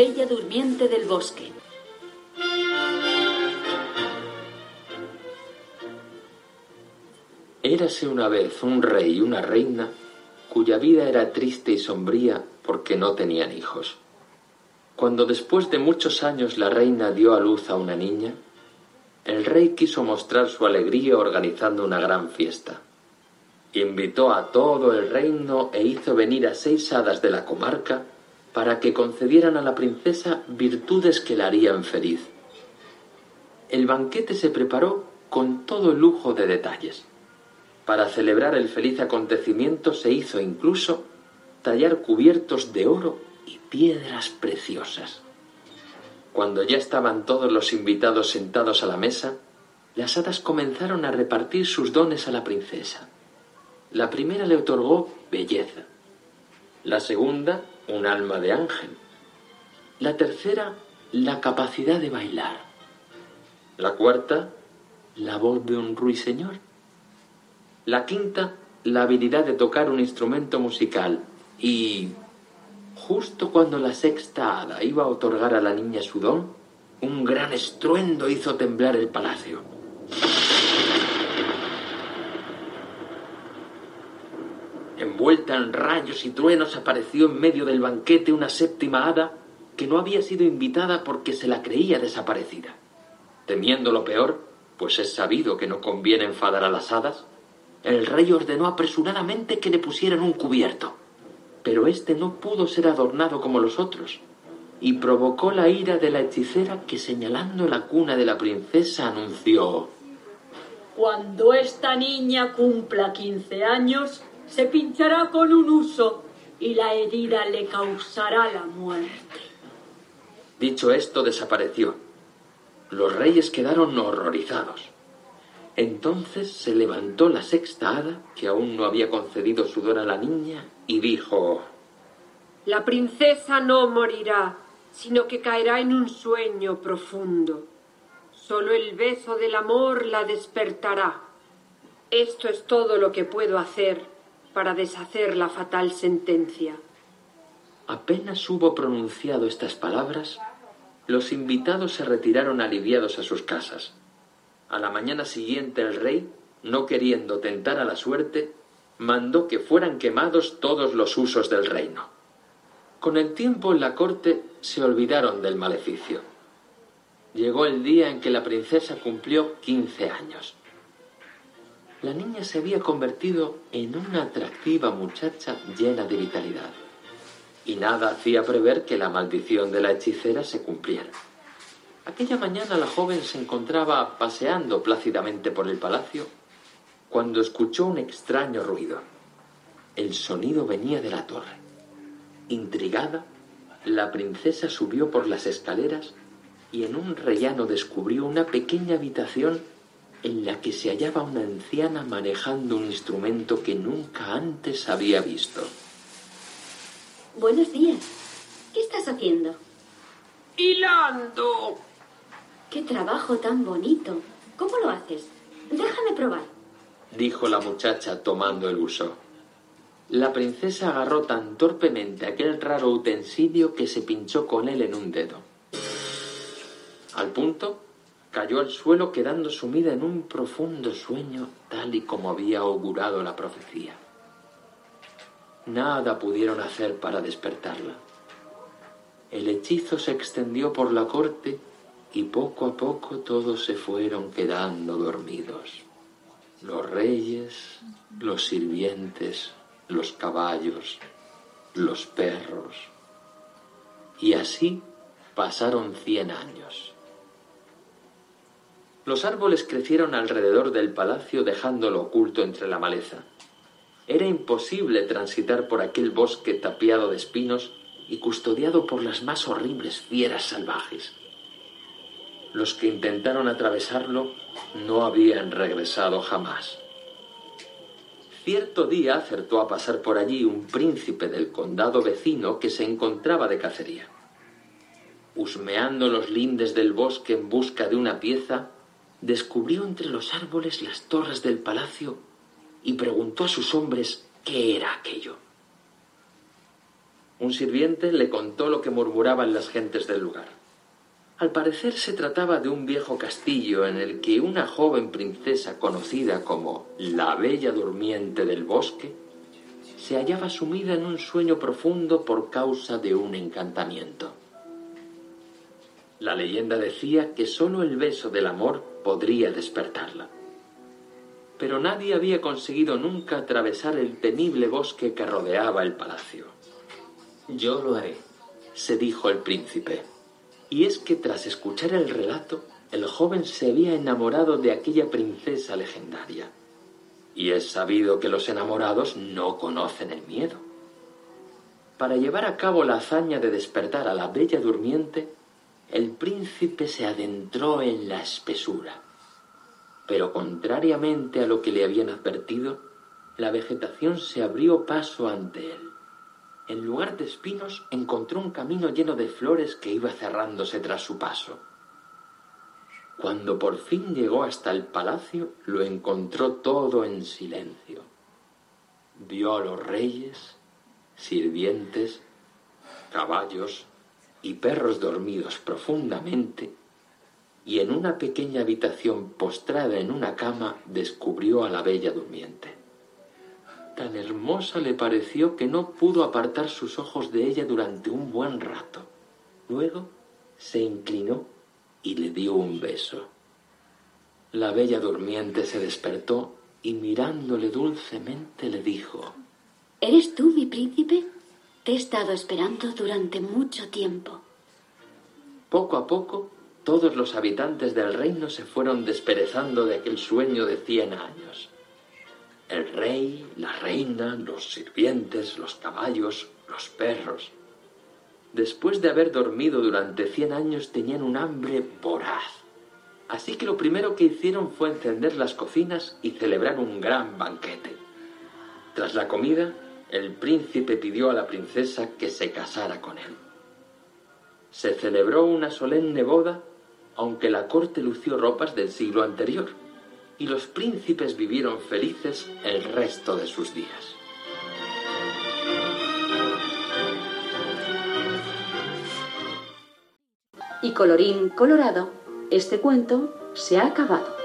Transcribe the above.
Bella Durmiente del Bosque. Érase una vez un rey y una reina cuya vida era triste y sombría porque no tenían hijos. Cuando después de muchos años la reina dio a luz a una niña, el rey quiso mostrar su alegría organizando una gran fiesta. Invitó a todo el reino e hizo venir a seis hadas de la comarca para que concedieran a la princesa virtudes que la harían feliz. El banquete se preparó con todo lujo de detalles. Para celebrar el feliz acontecimiento se hizo incluso tallar cubiertos de oro y piedras preciosas. Cuando ya estaban todos los invitados sentados a la mesa, las hadas comenzaron a repartir sus dones a la princesa. La primera le otorgó belleza, la segunda un alma de ángel, la tercera la capacidad de bailar, la cuarta la voz de un ruiseñor, la quinta la habilidad de tocar un instrumento musical. Y justo cuando la sexta hada iba a otorgar a la niña su don, un gran estruendo hizo temblar el palacio. Envuelta en rayos y truenos apareció en medio del banquete una séptima hada que no había sido invitada porque se la creía desaparecida. Temiendo lo peor, pues es sabido que no conviene enfadar a las hadas, el rey ordenó apresuradamente que le pusieran un cubierto. Pero éste no pudo ser adornado como los otros, y provocó la ira de la hechicera que señalando la cuna de la princesa anunció Cuando esta niña cumpla quince años, se pinchará con un uso y la herida le causará la muerte. Dicho esto, desapareció. Los reyes quedaron horrorizados. Entonces se levantó la sexta hada, que aún no había concedido sudor a la niña, y dijo La princesa no morirá, sino que caerá en un sueño profundo. Solo el beso del amor la despertará. Esto es todo lo que puedo hacer para deshacer la fatal sentencia. Apenas hubo pronunciado estas palabras, los invitados se retiraron aliviados a sus casas. A la mañana siguiente el rey, no queriendo tentar a la suerte, mandó que fueran quemados todos los usos del reino. Con el tiempo en la corte se olvidaron del maleficio. Llegó el día en que la princesa cumplió quince años la niña se había convertido en una atractiva muchacha llena de vitalidad. Y nada hacía prever que la maldición de la hechicera se cumpliera. Aquella mañana la joven se encontraba paseando plácidamente por el palacio cuando escuchó un extraño ruido. El sonido venía de la torre. Intrigada, la princesa subió por las escaleras y en un rellano descubrió una pequeña habitación en la que se hallaba una anciana manejando un instrumento que nunca antes había visto. Buenos días. ¿Qué estás haciendo? ¡Hilando! ¡Qué trabajo tan bonito! ¿Cómo lo haces? Déjame probar. Dijo la muchacha tomando el uso. La princesa agarró tan torpemente aquel raro utensilio que se pinchó con él en un dedo. Al punto, cayó al suelo quedando sumida en un profundo sueño tal y como había augurado la profecía. Nada pudieron hacer para despertarla. El hechizo se extendió por la corte y poco a poco todos se fueron quedando dormidos. Los reyes, los sirvientes, los caballos, los perros. Y así pasaron cien años. Los árboles crecieron alrededor del palacio dejándolo oculto entre la maleza. Era imposible transitar por aquel bosque tapiado de espinos y custodiado por las más horribles fieras salvajes. Los que intentaron atravesarlo no habían regresado jamás. Cierto día acertó a pasar por allí un príncipe del condado vecino que se encontraba de cacería. Husmeando los lindes del bosque en busca de una pieza, descubrió entre los árboles las torres del palacio y preguntó a sus hombres qué era aquello. Un sirviente le contó lo que murmuraban las gentes del lugar. Al parecer se trataba de un viejo castillo en el que una joven princesa conocida como la Bella Durmiente del Bosque se hallaba sumida en un sueño profundo por causa de un encantamiento. La leyenda decía que sólo el beso del amor podría despertarla. Pero nadie había conseguido nunca atravesar el temible bosque que rodeaba el palacio. Yo lo haré, se dijo el príncipe. Y es que tras escuchar el relato, el joven se había enamorado de aquella princesa legendaria. Y es sabido que los enamorados no conocen el miedo. Para llevar a cabo la hazaña de despertar a la bella durmiente, el príncipe se adentró en la espesura. Pero contrariamente a lo que le habían advertido, la vegetación se abrió paso ante él. En lugar de espinos encontró un camino lleno de flores que iba cerrándose tras su paso. Cuando por fin llegó hasta el palacio, lo encontró todo en silencio. Vio a los reyes, sirvientes, caballos y perros dormidos profundamente, y en una pequeña habitación postrada en una cama descubrió a la bella durmiente tan hermosa le pareció que no pudo apartar sus ojos de ella durante un buen rato. Luego se inclinó y le dio un beso. La bella durmiente se despertó y mirándole dulcemente le dijo ¿Eres tú mi príncipe? Te he estado esperando durante mucho tiempo. Poco a poco, todos los habitantes del reino se fueron desperezando de aquel sueño de cien años. El rey, la reina, los sirvientes, los caballos, los perros. Después de haber dormido durante cien años tenían un hambre voraz. Así que lo primero que hicieron fue encender las cocinas y celebrar un gran banquete. Tras la comida, el príncipe pidió a la princesa que se casara con él. Se celebró una solemne boda, aunque la corte lució ropas del siglo anterior y los príncipes vivieron felices el resto de sus días. Y colorín colorado, este cuento se ha acabado.